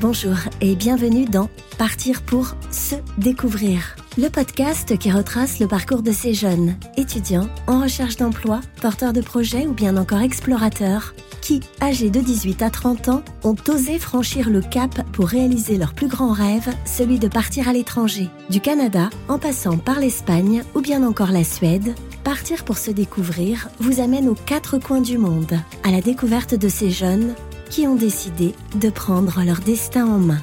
Bonjour et bienvenue dans Partir pour se découvrir, le podcast qui retrace le parcours de ces jeunes, étudiants, en recherche d'emploi, porteurs de projets ou bien encore explorateurs, qui, âgés de 18 à 30 ans, ont osé franchir le cap pour réaliser leur plus grand rêve, celui de partir à l'étranger. Du Canada, en passant par l'Espagne ou bien encore la Suède, Partir pour se découvrir vous amène aux quatre coins du monde, à la découverte de ces jeunes qui ont décidé de prendre leur destin en main.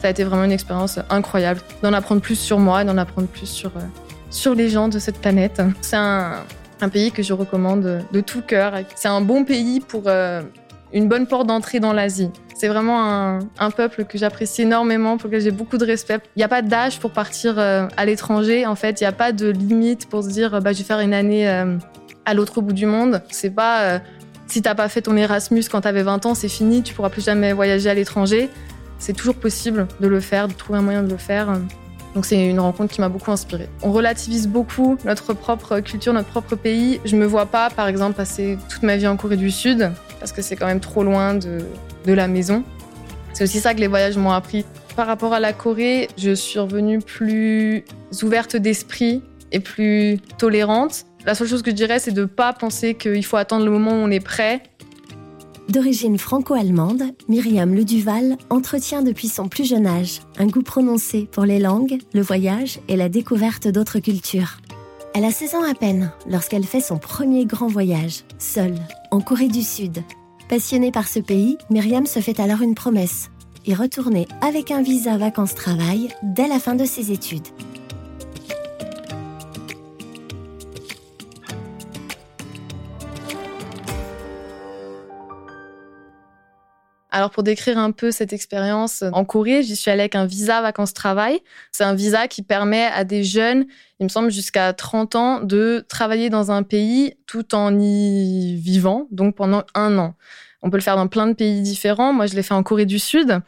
Ça a été vraiment une expérience incroyable d'en apprendre plus sur moi, d'en apprendre plus sur, euh, sur les gens de cette planète. C'est un, un pays que je recommande de tout cœur. C'est un bon pays pour euh, une bonne porte d'entrée dans l'Asie. C'est vraiment un, un, peuple que j'apprécie énormément, pour lequel j'ai beaucoup de respect. Il n'y a pas d'âge pour partir euh, à l'étranger. En fait, il n'y a pas de limite pour se dire bah, je vais faire une année à l'autre bout du monde. C'est pas si t'as pas fait ton Erasmus quand t'avais 20 ans, c'est fini, tu pourras plus jamais voyager à l'étranger. C'est toujours possible de le faire, de trouver un moyen de le faire. Donc c'est une rencontre qui m'a beaucoup inspirée. On relativise beaucoup notre propre culture, notre propre pays. Je me vois pas, par exemple, passer toute ma vie en Corée du Sud, parce que c'est quand même trop loin de, de la maison. C'est aussi ça que les voyages m'ont appris. Par rapport à la Corée, je suis revenue plus ouverte d'esprit et plus tolérante. La seule chose que je dirais, c'est de ne pas penser qu'il faut attendre le moment où on est prêt. D'origine franco-allemande, Myriam Leduval entretient depuis son plus jeune âge un goût prononcé pour les langues, le voyage et la découverte d'autres cultures. Elle a 16 ans à peine lorsqu'elle fait son premier grand voyage, seule, en Corée du Sud. Passionnée par ce pays, Myriam se fait alors une promesse y retourner avec un visa vacances-travail dès la fin de ses études. Alors pour décrire un peu cette expérience en Corée, j'y suis allée avec un visa vacances-travail. C'est un visa qui permet à des jeunes, il me semble jusqu'à 30 ans, de travailler dans un pays tout en y vivant, donc pendant un an. On peut le faire dans plein de pays différents. Moi, je l'ai fait en Corée du Sud.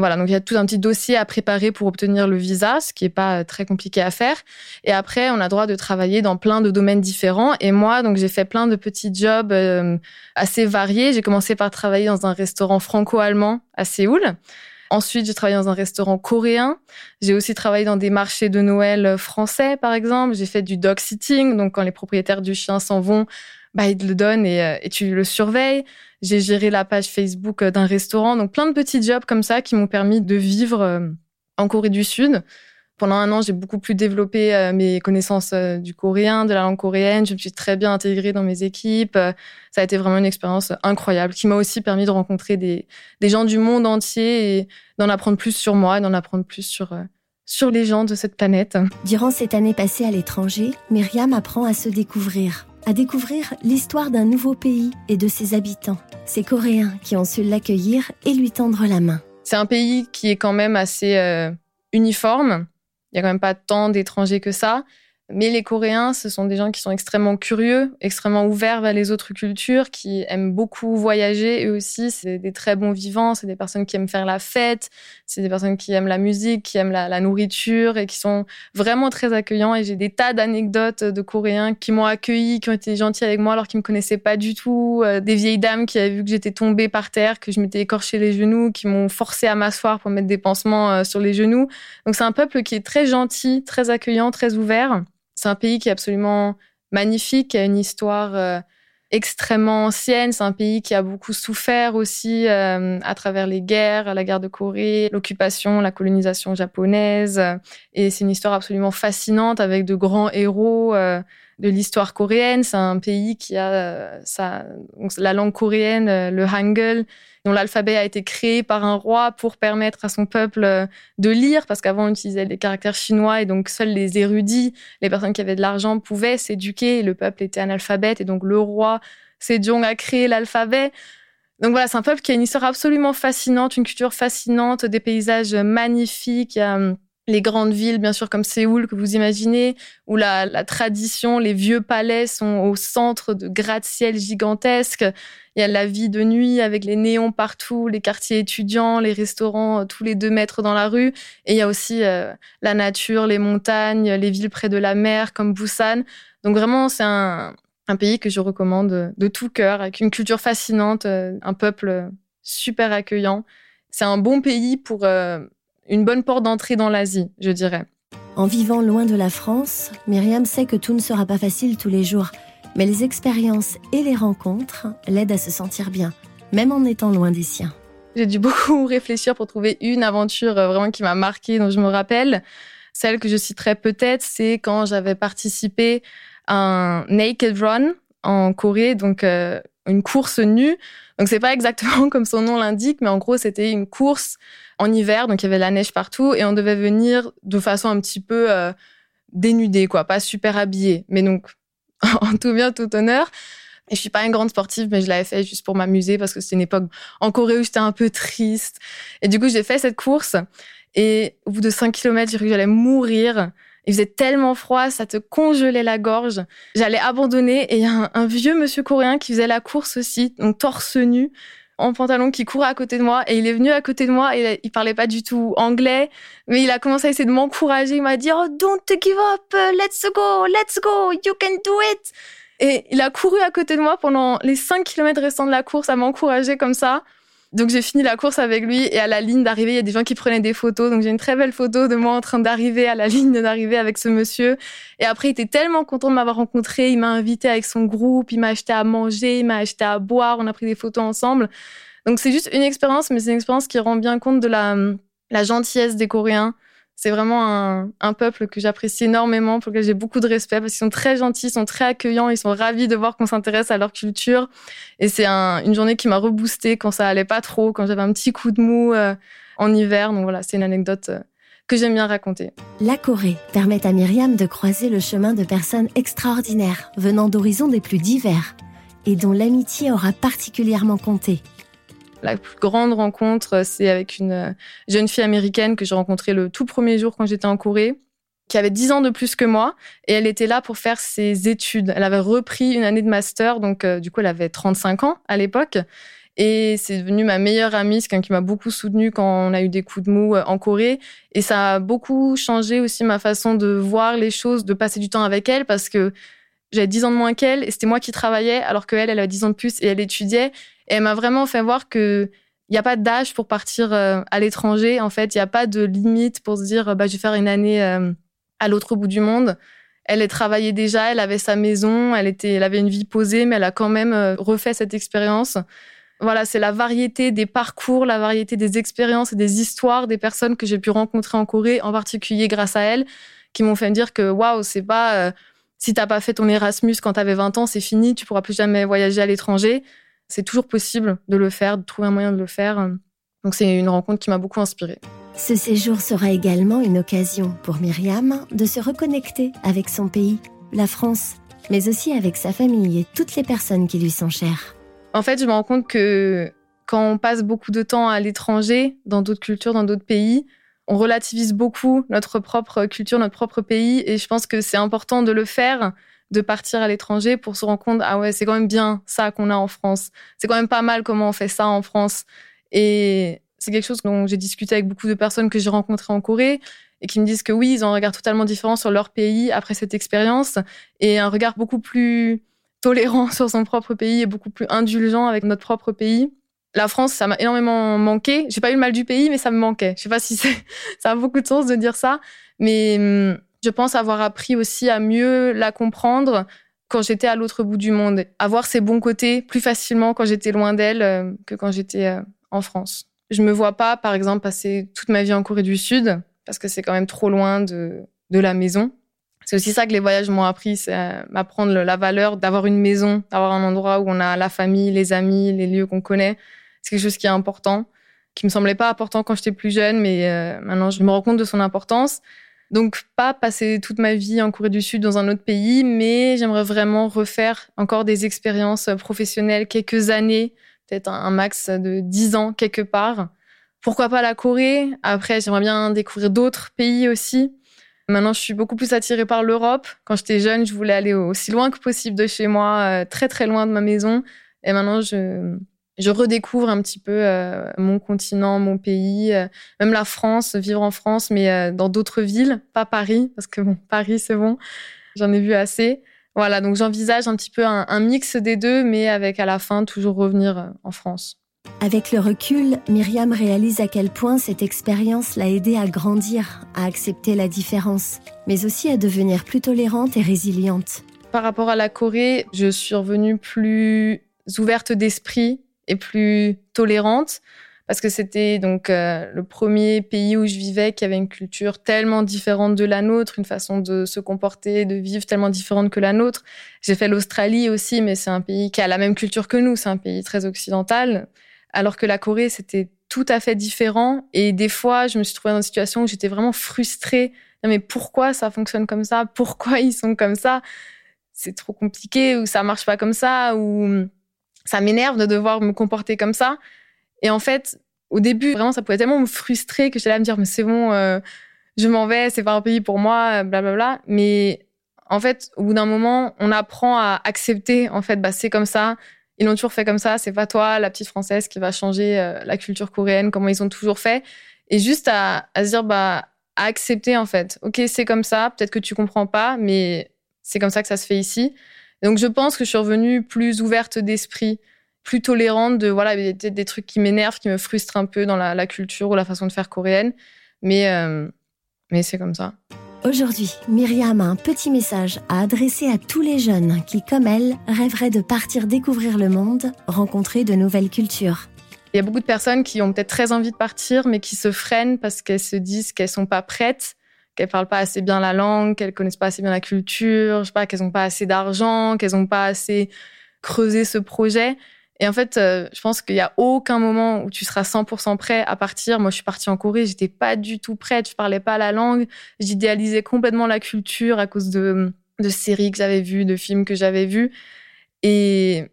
Voilà, donc il y a tout un petit dossier à préparer pour obtenir le visa, ce qui n'est pas très compliqué à faire. Et après, on a droit de travailler dans plein de domaines différents. Et moi, donc j'ai fait plein de petits jobs euh, assez variés. J'ai commencé par travailler dans un restaurant franco-allemand à Séoul. Ensuite, j'ai travaillé dans un restaurant coréen. J'ai aussi travaillé dans des marchés de Noël français, par exemple. J'ai fait du dog sitting, donc quand les propriétaires du chien s'en vont, bah, ils te le donnent et, euh, et tu le surveilles. J'ai géré la page Facebook euh, d'un restaurant. Donc, plein de petits jobs comme ça qui m'ont permis de vivre euh, en Corée du Sud. Pendant un an, j'ai beaucoup plus développé mes connaissances du coréen, de la langue coréenne. Je me suis très bien intégrée dans mes équipes. Ça a été vraiment une expérience incroyable qui m'a aussi permis de rencontrer des, gens du monde entier et d'en apprendre plus sur moi, d'en apprendre plus sur, sur les gens de cette planète. Durant cette année passée à l'étranger, Myriam apprend à se découvrir à découvrir l'histoire d'un nouveau pays et de ses habitants, ces Coréens qui ont su l'accueillir et lui tendre la main. C'est un pays qui est quand même assez euh, uniforme. Il n'y a quand même pas tant d'étrangers que ça. Mais les Coréens, ce sont des gens qui sont extrêmement curieux, extrêmement ouverts vers les autres cultures, qui aiment beaucoup voyager eux aussi. C'est des très bons vivants, c'est des personnes qui aiment faire la fête, c'est des personnes qui aiment la musique, qui aiment la, nourriture et qui sont vraiment très accueillants. Et j'ai des tas d'anecdotes de Coréens qui m'ont accueilli, qui ont été gentils avec moi alors qu'ils me connaissaient pas du tout. Euh, des vieilles dames qui avaient vu que j'étais tombée par terre, que je m'étais écorché les genoux, qui m'ont forcé à m'asseoir pour mettre des pansements euh, sur les genoux. Donc c'est un peuple qui est très gentil, très accueillant, très ouvert. C'est un pays qui est absolument magnifique, qui a une histoire euh, extrêmement ancienne. C'est un pays qui a beaucoup souffert aussi euh, à travers les guerres, la guerre de Corée, l'occupation, la colonisation japonaise. Et c'est une histoire absolument fascinante avec de grands héros euh, de l'histoire coréenne. C'est un pays qui a sa, la langue coréenne, le hangul, l'alphabet a été créé par un roi pour permettre à son peuple euh, de lire, parce qu'avant on utilisait des caractères chinois et donc seuls les érudits, les personnes qui avaient de l'argent pouvaient s'éduquer. Le peuple était analphabète et donc le roi Sejong a créé l'alphabet. Donc voilà, c'est un peuple qui a une histoire absolument fascinante, une culture fascinante, des paysages magnifiques. Hum, les grandes villes, bien sûr, comme Séoul, que vous imaginez, où la, la tradition, les vieux palais sont au centre de gratte-ciel gigantesques. Il y a la vie de nuit avec les néons partout, les quartiers étudiants, les restaurants euh, tous les deux mètres dans la rue. Et il y a aussi euh, la nature, les montagnes, les villes près de la mer comme Busan. Donc vraiment, c'est un, un pays que je recommande de tout cœur, avec une culture fascinante, euh, un peuple super accueillant c'est un bon pays pour une bonne porte d'entrée dans l'Asie, je dirais. En vivant loin de la France, Myriam sait que tout ne sera pas facile tous les jours, mais les expériences et les rencontres l'aident à se sentir bien, même en étant loin des siens. J'ai dû beaucoup réfléchir pour trouver une aventure euh, vraiment qui m'a marquée, dont je me rappelle. Celle que je citerai peut-être, c'est quand j'avais participé à un Naked Run en Corée, donc euh, une course nue. Donc c'est pas exactement comme son nom l'indique, mais en gros c'était une course en hiver, donc il y avait la neige partout et on devait venir de façon un petit peu euh, dénudée, quoi, pas super habillée. Mais donc en tout bien, tout honneur. Et je suis pas une grande sportive, mais je l'avais fait juste pour m'amuser parce que c'était une époque en Corée où j'étais un peu triste. Et du coup, j'ai fait cette course. Et au bout de 5 km, j'ai cru que j'allais mourir. Il faisait tellement froid, ça te congelait la gorge. J'allais abandonner et il y a un, vieux monsieur coréen qui faisait la course aussi, donc torse nu, en pantalon, qui courait à côté de moi. Et il est venu à côté de moi et il parlait pas du tout anglais, mais il a commencé à essayer de m'encourager. Il m'a dit, oh, don't give up, let's go, let's go, you can do it. Et il a couru à côté de moi pendant les 5 km restants de la course à m'encourager comme ça. Donc j'ai fini la course avec lui et à la ligne d'arrivée, il y a des gens qui prenaient des photos. Donc j'ai une très belle photo de moi en train d'arriver à la ligne d'arrivée avec ce monsieur. Et après, il était tellement content de m'avoir rencontré. Il m'a invité avec son groupe, il m'a acheté à manger, il m'a acheté à boire. On a pris des photos ensemble. Donc c'est juste une expérience, mais c'est une expérience qui rend bien compte de la, la gentillesse des Coréens, c'est vraiment un, peuple que j'apprécie énormément, pour lequel j'ai beaucoup de respect, parce qu'ils sont très gentils, ils sont très accueillants, ils sont ravis de voir qu'on s'intéresse à leur culture. Et c'est une journée qui m'a reboosté quand ça allait pas trop, quand j'avais un petit coup de mou euh, en hiver. Donc voilà, c'est une anecdote euh, que j'aime bien raconter. La Corée permet à Myriam de croiser le chemin de personnes extraordinaires, venant d'horizons des plus divers, et dont l'amitié aura particulièrement compté. La plus grande rencontre, c'est avec une euh, jeune fille américaine que j'ai rencontrée le tout premier jour quand j'étais en Corée, qui avait 10 ans de plus que moi, et elle était là pour faire ses études. Elle avait repris une année de master, donc euh, du coup, elle avait 35 ans à l'époque. Et c'est devenu ma meilleure amie, c'est quelqu'un qui m'a beaucoup soutenue quand on a eu des coups de mou euh, en Corée. Et ça a beaucoup changé aussi ma façon de voir les choses, de passer du temps avec elle, parce que j'avais 10 ans de moins qu'elle, et c'était moi qui travaillais, alors qu'elle, elle avait 10 ans de plus et elle étudiait. Et elle m'a vraiment fait voir que il n'y a pas d'âge pour partir euh, à l'étranger. En fait, il n'y a pas de limite pour se dire, bah, je vais faire une année euh, à l'autre bout du monde. Elle travaillait déjà, elle avait sa maison, elle était, elle avait une vie posée, mais elle a quand même euh, refait cette expérience. Voilà, c'est la variété des parcours, la variété des expériences et des histoires des personnes que j'ai pu rencontrer en Corée, en particulier grâce à elle, qui m'ont fait me dire que waouh, c'est pas si t'as pas fait ton Erasmus quand tu avais 20 ans, c'est fini, tu pourras plus jamais voyager à l'étranger c'est toujours possible de le faire, de trouver un moyen de le faire. Donc c'est une rencontre qui m'a beaucoup inspirée. Ce séjour sera également une occasion pour Myriam de se reconnecter avec son pays, la France, mais aussi avec sa famille et toutes les personnes qui lui sont chères. En fait, je me rends compte que quand on passe beaucoup de temps à l'étranger, dans d'autres cultures, dans d'autres pays, on relativise beaucoup notre propre culture, notre propre pays, et je pense que c'est important de le faire de partir à l'étranger pour se rendre compte, ah ouais, c'est quand même bien ça qu'on a en France. C'est quand même pas mal comment on fait ça en France. Et c'est quelque chose dont j'ai discuté avec beaucoup de personnes que j'ai rencontrées en Corée et qui me disent que oui, ils ont un regard totalement différent sur leur pays après cette expérience et un regard beaucoup plus tolérant sur son propre pays et beaucoup plus indulgent avec notre propre pays. La France, ça m'a énormément manqué. J'ai pas eu le mal du pays, mais ça me manquait. Je sais pas si ça a beaucoup de sens de dire ça, mais hum, je pense avoir appris aussi à mieux la comprendre quand j'étais à l'autre bout du monde, avoir ses bons côtés plus facilement quand j'étais loin d'elle euh, que quand j'étais euh, en France. Je me vois pas, par exemple, passer toute ma vie en Corée du Sud parce que c'est quand même trop loin de, de la maison. C'est aussi ça que les voyages m'ont appris, c'est euh, m'apprendre la valeur d'avoir une maison, d'avoir un endroit où on a la famille, les amis, les lieux qu'on connaît. C'est quelque chose qui est important, qui me semblait pas important quand j'étais plus jeune, mais maintenant je me rends compte de son importance. Donc pas passer toute ma vie en Corée du Sud dans un autre pays, mais j'aimerais vraiment refaire encore des expériences professionnelles, quelques années, peut-être un max de 10 ans quelque part. Pourquoi pas la Corée? Après, j'aimerais bien découvrir d'autres pays aussi. Maintenant, je suis beaucoup plus attirée par l'Europe. Quand j'étais jeune, je voulais aller aussi loin que possible de chez moi, euh, très très loin de ma maison. Et maintenant, je, je redécouvre un petit peu euh, mon continent, mon pays, euh, même la France, vivre en France, mais euh, dans d'autres villes, pas Paris, parce que bon, Paris, c'est bon, j'en ai vu assez. Voilà, donc j'envisage un petit peu un, mix des deux, mais avec à la fin toujours revenir en France. Avec le recul, Myriam réalise à quel point cette expérience l'a aidée à grandir, à accepter la différence, mais aussi à devenir plus tolérante et résiliente. Par rapport à la Corée, je suis revenue plus ouverte d'esprit et plus tolérante parce que c'était donc euh, le premier pays où je vivais qui avait une culture tellement différente de la nôtre, une façon de se comporter, de vivre tellement différente que la nôtre. J'ai fait l'Australie aussi, mais c'est un pays qui a la même culture que nous, c'est un pays très occidental, alors que la Corée c'était tout à fait différent. Et des fois, je me suis trouvée dans une situation où j'étais vraiment frustrée. mais pourquoi ça fonctionne comme ça? Pourquoi ils sont comme ça? C'est trop compliqué ou ça marche pas comme ça ou ça m'énerve de devoir me comporter comme ça. Et en fait, au début, vraiment, ça pouvait tellement me frustrer que à me dire, mais c'est bon, euh, je m'en vais, c'est pas un pays pour moi, blablabla. Bla, bla. Mais en fait, au bout d'un moment, on apprend à accepter, en fait, bah, c'est comme ça. Ils l'ont toujours fait comme ça. C'est pas toi, la petite française, qui va changer euh, la culture coréenne, comment ils ont toujours fait. Et juste à, à se dire, bah, à accepter, en fait. OK, c'est comme ça. Peut-être que tu comprends pas, mais c'est comme ça que ça se fait ici. Donc, je pense que je suis revenue plus ouverte d'esprit plus tolérante de voilà des, des trucs qui m'énervent, qui me frustrent un peu dans la, culture ou la façon de faire coréenne. Mais euh, mais c'est comme ça. Aujourd'hui, Myriam a un petit message à adresser à tous les jeunes qui, comme elle, rêveraient de partir découvrir le monde, rencontrer de nouvelles cultures. Il y a beaucoup de personnes qui ont peut-être très envie de partir, mais qui se freinent parce qu'elles se disent qu'elles sont pas prêtes, qu'elles parlent pas assez bien la langue, qu'elles connaissent pas assez bien la culture, je sais pas, qu'elles ont pas assez d'argent, qu'elles ont pas assez creusé ce projet. Et en fait, euh, je pense qu'il y a aucun moment où tu seras 100% prêt à partir. Moi, je suis partie en Corée, j'étais pas du tout prête, je parlais pas la langue, j'idéalisais complètement la culture à cause de, de séries que j'avais vues, de films que j'avais vus. Et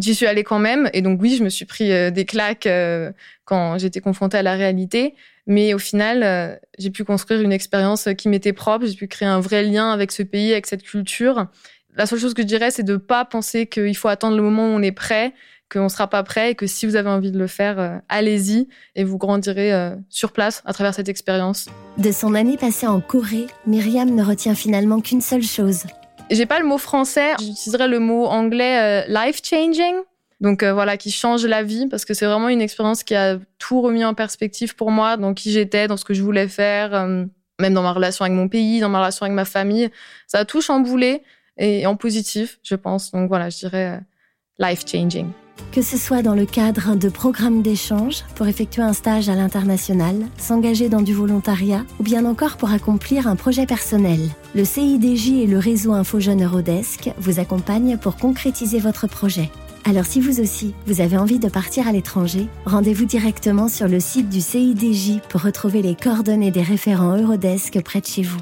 j'y suis allée quand même. Et donc oui, je me suis pris euh, des claques euh, quand j'étais confrontée à la réalité. Mais au final, j'ai pu construire une expérience qui m'était propre. J'ai pu créer un vrai lien avec ce pays, avec cette culture. La seule chose que je dirais, c'est de pas penser qu'il faut attendre le moment où on est prêt qu'on ne sera pas prêt et que si vous avez envie de le faire, euh, allez-y et vous grandirez euh, sur place à travers cette expérience. De son année passée en Corée, Myriam ne retient finalement qu'une seule chose. J'ai pas le mot français, j'utiliserai le mot anglais euh, life changing. Donc voilà, qui change la vie parce que c'est vraiment une expérience qui a tout remis en perspective pour moi, dans qui j'étais, dans ce que je voulais faire, même dans ma relation avec mon pays, dans ma relation avec ma famille. Ça a tout chamboulé et en positif, je pense. Donc voilà, je dirais life changing. Que ce soit dans le cadre de programmes d'échange pour effectuer un stage à l'international, s'engager dans du volontariat ou bien encore pour accomplir un projet personnel, le CIDJ et le réseau Info Jeune Eurodesk vous accompagnent pour concrétiser votre projet. Alors si vous aussi, vous avez envie de partir à l'étranger, rendez-vous directement sur le site du CIDJ pour retrouver les coordonnées des référents Eurodesk près de chez vous.